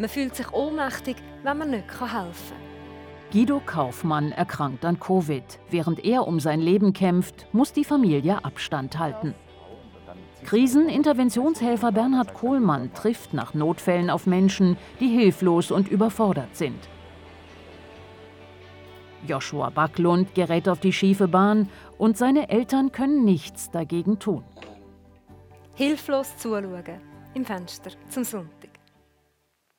Man fühlt sich ohnmächtig, wenn man nicht helfen kann. Guido Kaufmann erkrankt an Covid. Während er um sein Leben kämpft, muss die Familie Abstand halten. Kriseninterventionshelfer Bernhard Kohlmann trifft nach Notfällen auf Menschen, die hilflos und überfordert sind. Joshua Backlund gerät auf die schiefe Bahn und seine Eltern können nichts dagegen tun. Hilflos zuschauen im Fenster zum Sonntag.